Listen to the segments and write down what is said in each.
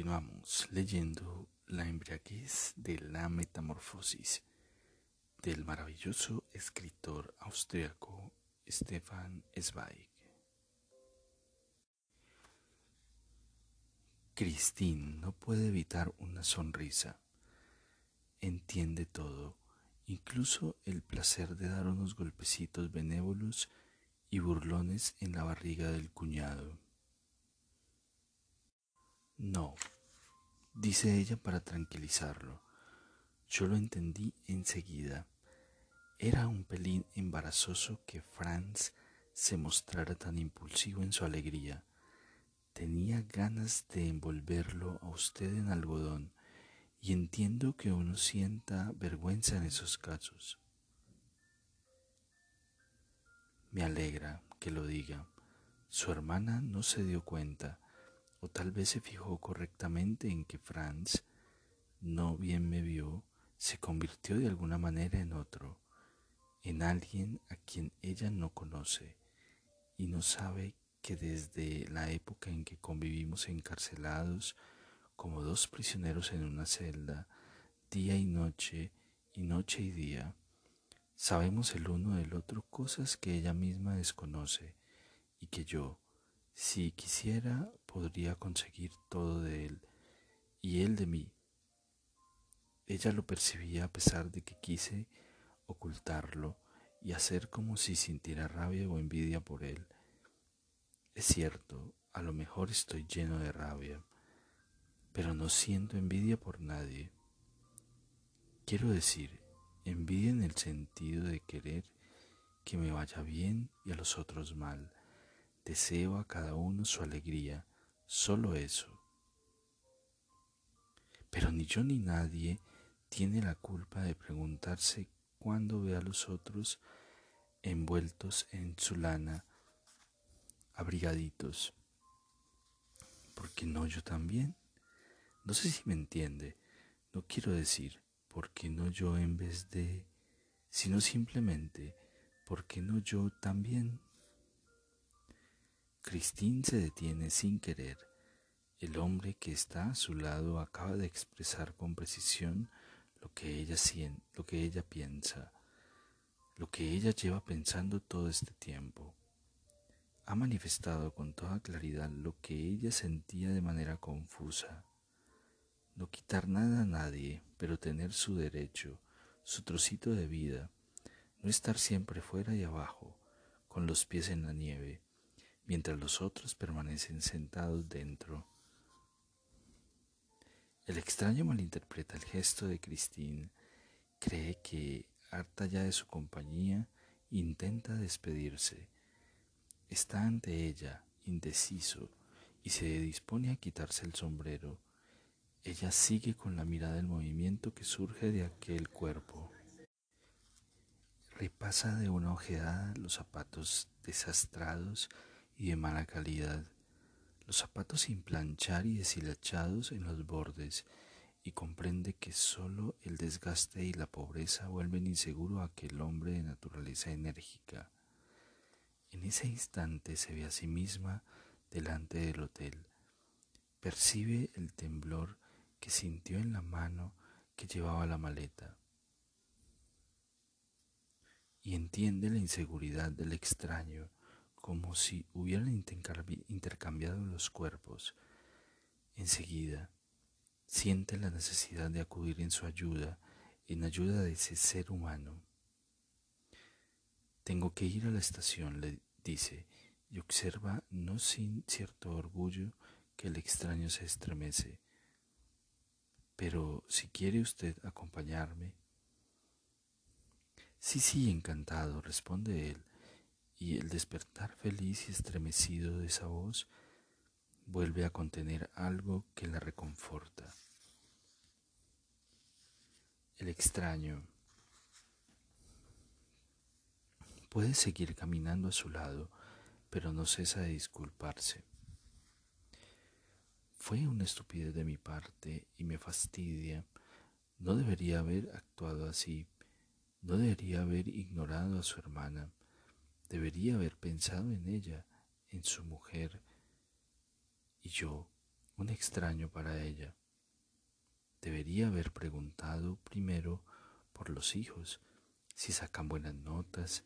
Continuamos leyendo La embriaguez de la metamorfosis del maravilloso escritor austriaco Stefan Zweig. Christine no puede evitar una sonrisa. Entiende todo, incluso el placer de dar unos golpecitos benévolos y burlones en la barriga del cuñado. No, dice ella para tranquilizarlo. Yo lo entendí enseguida. Era un pelín embarazoso que Franz se mostrara tan impulsivo en su alegría. Tenía ganas de envolverlo a usted en algodón y entiendo que uno sienta vergüenza en esos casos. Me alegra que lo diga. Su hermana no se dio cuenta, o tal vez se fijó correctamente en que Franz, no bien me vio, se convirtió de alguna manera en otro, en alguien a quien ella no conoce y no sabe que desde la época en que convivimos encarcelados como dos prisioneros en una celda, día y noche y noche y día, sabemos el uno del otro cosas que ella misma desconoce y que yo, si quisiera, podría conseguir todo de él y él de mí. Ella lo percibía a pesar de que quise ocultarlo y hacer como si sintiera rabia o envidia por él es cierto, a lo mejor estoy lleno de rabia, pero no siento envidia por nadie. Quiero decir, envidia en el sentido de querer que me vaya bien y a los otros mal. Deseo a cada uno su alegría, solo eso. Pero ni yo ni nadie tiene la culpa de preguntarse cuándo ve a los otros envueltos en su lana abrigaditos. ¿Por qué no yo también? No sé si me entiende. No quiero decir, ¿por qué no yo en vez de, sino simplemente, ¿por qué no yo también? Christine se detiene sin querer. El hombre que está a su lado acaba de expresar con precisión lo que ella siente, lo que ella piensa, lo que ella lleva pensando todo este tiempo ha manifestado con toda claridad lo que ella sentía de manera confusa. No quitar nada a nadie, pero tener su derecho, su trocito de vida, no estar siempre fuera y abajo, con los pies en la nieve, mientras los otros permanecen sentados dentro. El extraño malinterpreta el gesto de Christine, cree que, harta ya de su compañía, intenta despedirse, Está ante ella, indeciso, y se dispone a quitarse el sombrero. Ella sigue con la mirada el movimiento que surge de aquel cuerpo. Repasa de una ojeada los zapatos desastrados y de mala calidad, los zapatos sin planchar y deshilachados en los bordes, y comprende que sólo el desgaste y la pobreza vuelven inseguro a aquel hombre de naturaleza enérgica. En ese instante se ve a sí misma delante del hotel. Percibe el temblor que sintió en la mano que llevaba la maleta. Y entiende la inseguridad del extraño como si hubieran intercambiado los cuerpos. Enseguida, siente la necesidad de acudir en su ayuda, en ayuda de ese ser humano. Tengo que ir a la estación, le dice, y observa no sin cierto orgullo que el extraño se estremece. Pero si quiere usted acompañarme. Sí, sí, encantado, responde él, y el despertar feliz y estremecido de esa voz vuelve a contener algo que la reconforta. El extraño puede seguir caminando a su lado, pero no cesa de disculparse. Fue una estupidez de mi parte y me fastidia. No debería haber actuado así. No debería haber ignorado a su hermana. Debería haber pensado en ella, en su mujer, y yo, un extraño para ella. Debería haber preguntado primero por los hijos, si sacan buenas notas,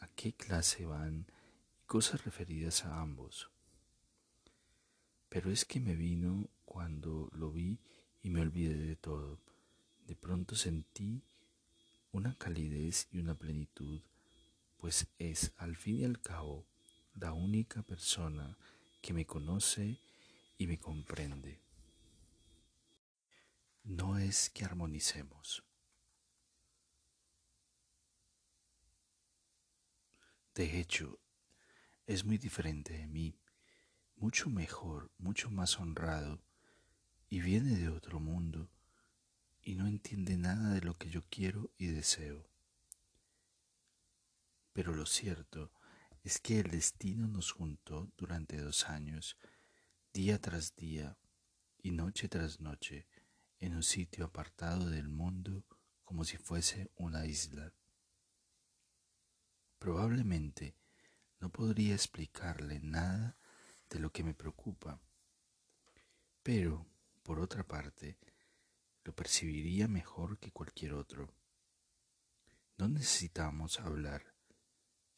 a qué clase van y cosas referidas a ambos. Pero es que me vino cuando lo vi y me olvidé de todo. De pronto sentí una calidez y una plenitud, pues es al fin y al cabo la única persona que me conoce y me comprende. No es que armonicemos. De hecho, es muy diferente de mí mucho mejor, mucho más honrado, y viene de otro mundo, y no entiende nada de lo que yo quiero y deseo. Pero lo cierto es que el destino nos juntó durante dos años, día tras día y noche tras noche, en un sitio apartado del mundo como si fuese una isla. Probablemente no podría explicarle nada de lo que me preocupa. Pero, por otra parte, lo percibiría mejor que cualquier otro. No necesitamos hablar,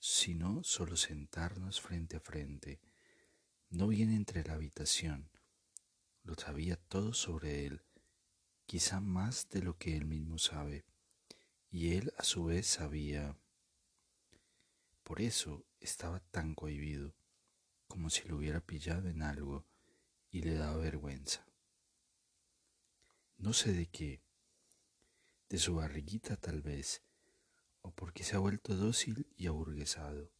sino solo sentarnos frente a frente. No viene entre la habitación. Lo sabía todo sobre él, quizá más de lo que él mismo sabe, y él a su vez sabía. Por eso estaba tan cohibido como si lo hubiera pillado en algo y le daba vergüenza. No sé de qué, de su barriguita tal vez, o porque se ha vuelto dócil y aburguesado.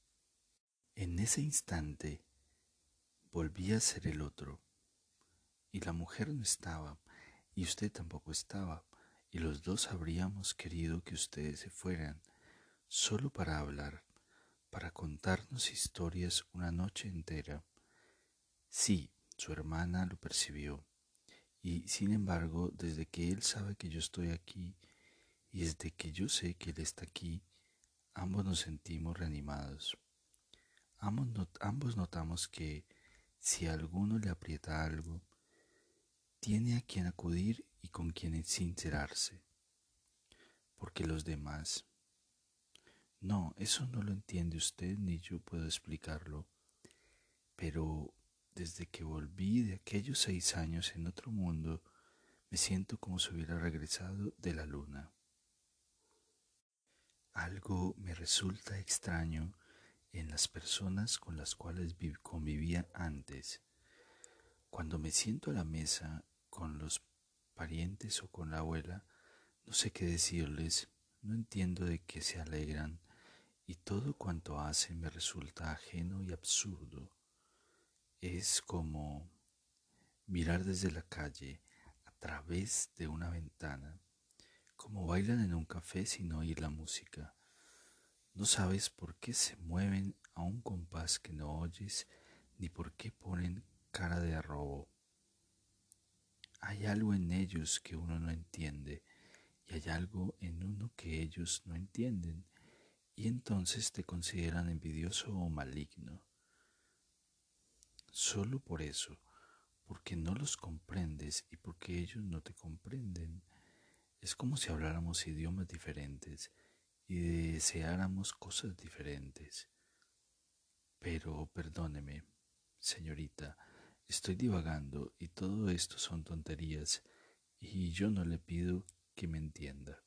En ese instante volví a ser el otro, y la mujer no estaba, y usted tampoco estaba, y los dos habríamos querido que ustedes se fueran, solo para hablar para contarnos historias una noche entera. Sí, su hermana lo percibió, y sin embargo, desde que él sabe que yo estoy aquí, y desde que yo sé que él está aquí, ambos nos sentimos reanimados. Ambos, notamos que si a alguno le aprieta algo, tiene a quien acudir y con quien sincerarse, porque los demás no, eso no lo entiende usted ni yo puedo explicarlo. Pero desde que volví de aquellos seis años en otro mundo, me siento como si hubiera regresado de la luna. Algo me resulta extraño en las personas con las cuales convivía antes. Cuando me siento a la mesa con los parientes o con la abuela, no sé qué decirles, no entiendo de qué se alegran, y todo cuanto hace me resulta ajeno y absurdo. Es como mirar desde la calle a través de una ventana, como bailan en un café sin oír la música. No sabes por qué se mueven a un compás que no oyes, ni por qué ponen cara de arrobo. Hay algo en ellos que uno no entiende, y hay algo en uno que ellos no entienden y entonces te consideran envidioso o maligno. Solo por eso, porque no los comprendes y porque ellos no te comprenden. Es como si habláramos idiomas diferentes y deseáramos cosas diferentes. Pero perdóneme, señorita, estoy divagando y todo esto son tonterías y yo no le pido que me entienda.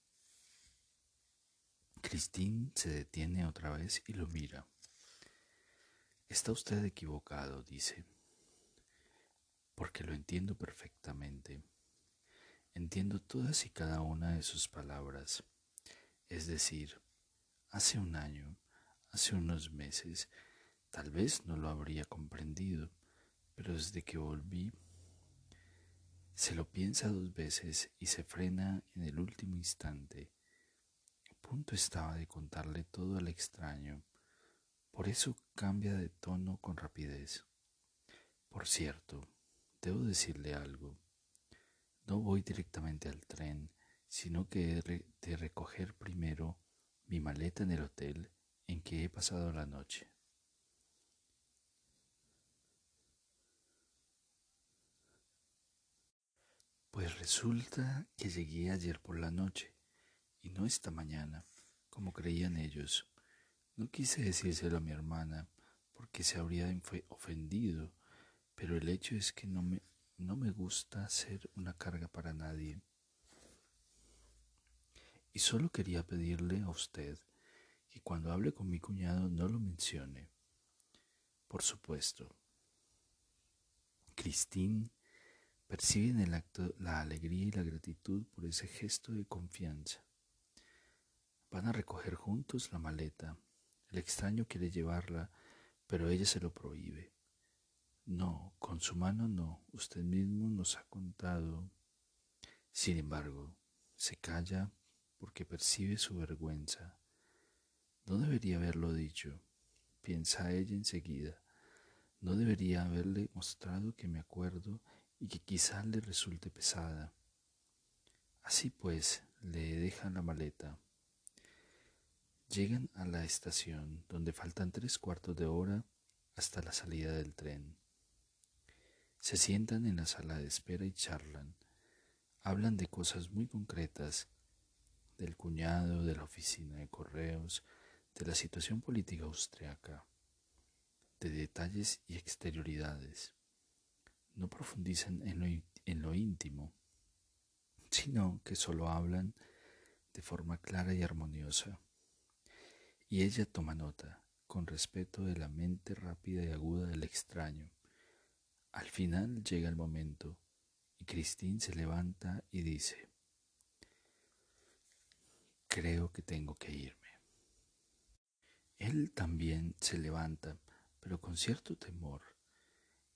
Christine se detiene otra vez y lo mira. Está usted equivocado, dice, porque lo entiendo perfectamente. Entiendo todas y cada una de sus palabras. Es decir, hace un año, hace unos meses, tal vez no lo habría comprendido, pero desde que volví, se lo piensa dos veces y se frena en el último instante. A punto estaba de contarle todo al extraño, por eso cambia de tono con rapidez. Por cierto, debo decirle algo. No voy directamente al tren, sino que he de recoger primero mi maleta en el hotel en que he pasado la noche. Pues resulta que llegué ayer por la noche y no esta mañana, como creían ellos. No quise decírselo a mi hermana porque se habría ofendido, pero el hecho es que no me, no me gusta ser una carga para nadie. Y solo quería pedirle a usted que cuando hable con mi cuñado no lo mencione. Por supuesto. Christine percibe en el acto la alegría y la gratitud por ese gesto de confianza. Van a recoger juntos la maleta. El extraño quiere llevarla, pero ella se lo prohíbe. No, con su mano no. Usted mismo nos ha contado. Sin embargo, se calla porque percibe su vergüenza. No debería haberlo dicho, piensa ella enseguida. No debería haberle mostrado que me acuerdo y que quizá le resulte pesada. Así pues, le dejan la maleta. Llegan a la estación, donde faltan tres cuartos de hora hasta la salida del tren. Se sientan en la sala de espera y charlan. Hablan de cosas muy concretas, del cuñado, de la oficina de correos, de la situación política austriaca, de detalles y exterioridades no profundizan en lo, en lo íntimo, sino que solo hablan de forma clara y armoniosa. Y ella toma nota, con respeto de la mente rápida y aguda del extraño. Al final llega el momento, y Christine se levanta y dice, creo que tengo que irme. Él también se levanta, pero con cierto temor,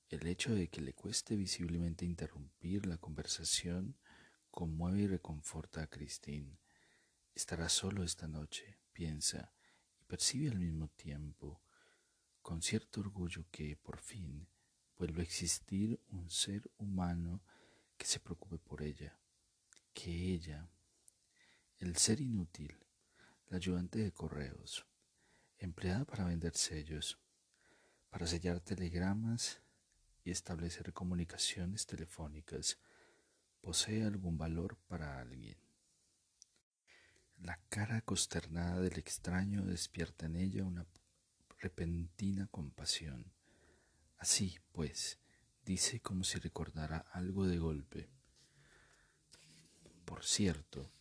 el hecho de que le cueste visiblemente interrumpir la conversación conmueve y reconforta a Christine. Estará solo esta noche, piensa, y percibe al mismo tiempo, con cierto orgullo, que por fin vuelve a existir un ser humano que se preocupe por ella, que ella, el ser inútil, la ayudante de correos, empleada para vender sellos, para sellar telegramas y establecer comunicaciones telefónicas posee algún valor para alguien. La cara consternada del extraño despierta en ella una repentina compasión. Así, pues, dice como si recordara algo de golpe. Por cierto,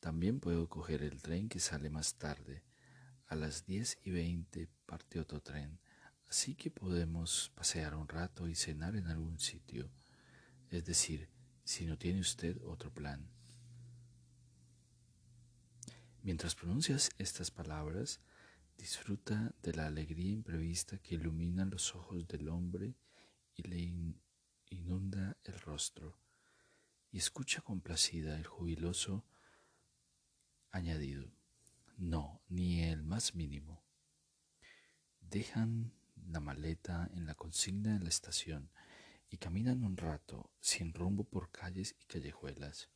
también puedo coger el tren que sale más tarde. A las diez y veinte parte otro tren Así que podemos pasear un rato y cenar en algún sitio, es decir, si no tiene usted otro plan. Mientras pronuncias estas palabras, disfruta de la alegría imprevista que ilumina los ojos del hombre y le inunda el rostro, y escucha complacida el jubiloso añadido, no, ni el más mínimo. Dejan la maleta en la consigna de la estación y caminan un rato sin rumbo por calles y callejuelas.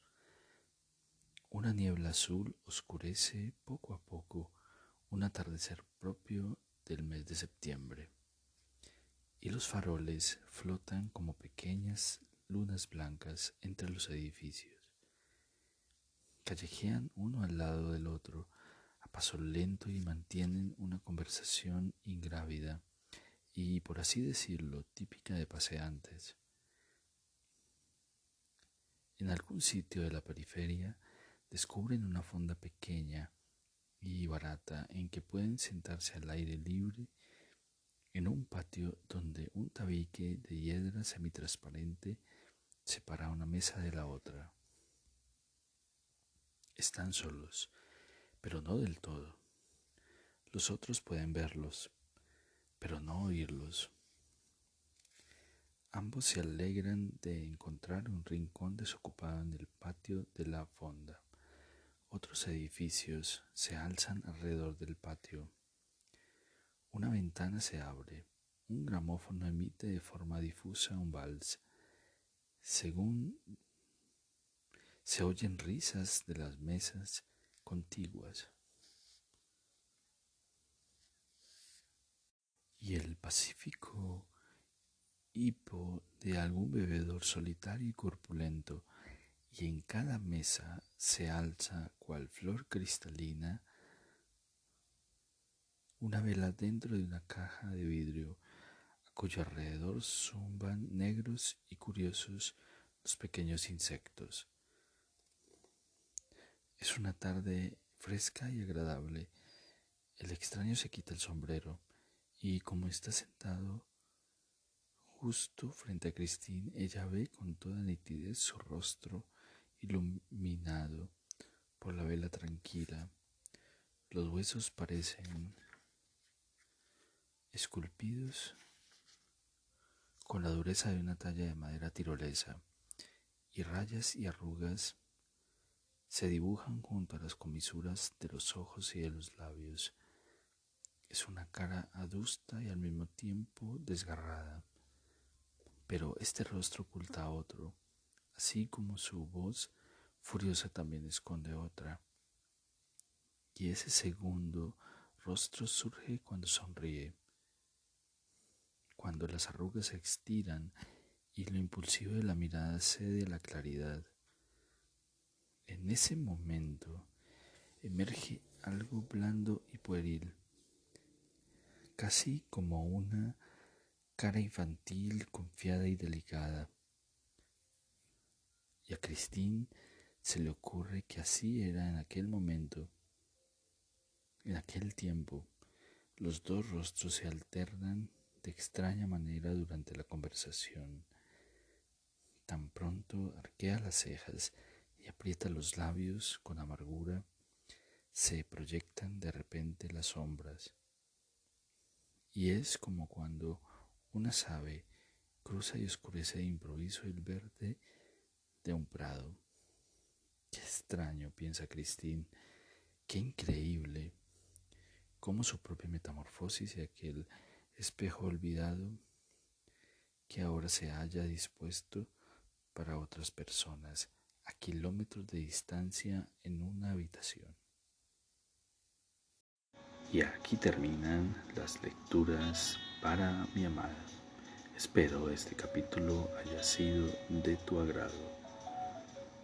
Una niebla azul oscurece poco a poco un atardecer propio del mes de septiembre y los faroles flotan como pequeñas lunas blancas entre los edificios. Callejean uno al lado del otro a paso lento y mantienen una conversación ingrávida y, por así decirlo, típica de paseantes. En algún sitio de la periferia descubren una fonda pequeña y barata en que pueden sentarse al aire libre en un patio donde un tabique de hiedra semitransparente separa una mesa de la otra. Están solos, pero no del todo. Los otros pueden verlos, pero no oírlos. Ambos se alegran de encontrar un rincón desocupado en el patio de la fonda. Otros edificios se alzan alrededor del patio. Una ventana se abre. Un gramófono emite de forma difusa un vals. Según se oyen risas de las mesas contiguas. Y el pacífico hipo de algún bebedor solitario y corpulento, y en cada mesa se alza cual flor cristalina una vela dentro de una caja de vidrio, a cuyo alrededor zumban negros y curiosos los pequeños insectos. Es una tarde fresca y agradable. El extraño se quita el sombrero y como está sentado justo frente a Christine, ella ve con toda nitidez su rostro iluminado por la vela tranquila. Los huesos parecen esculpidos con la dureza de una talla de madera tirolesa, y rayas y arrugas se dibujan junto a las comisuras de los ojos y de los labios. Es una cara adusta y al mismo tiempo desgarrada, pero este rostro oculta a otro, así como su voz furiosa también esconde otra. Y ese segundo rostro surge cuando sonríe cuando las arrugas se estiran y lo impulsivo de la mirada cede a la claridad. En ese momento emerge algo blando y pueril, casi como una cara infantil, confiada y delicada. Y a Christine se le ocurre que así era en aquel momento, en aquel tiempo. Los dos rostros se alternan de extraña manera durante la conversación. Tan pronto arquea las cejas y aprieta los labios con amargura, se proyectan de repente las sombras. Y es como cuando una ave cruza y oscurece de improviso el verde de un prado. Qué extraño, piensa Christine, qué increíble, cómo su propia metamorfosis y aquel espejo olvidado que ahora se haya dispuesto para otras personas a kilómetros de distancia en una habitación. Y aquí terminan las lecturas para mi amada. Espero este capítulo haya sido de tu agrado.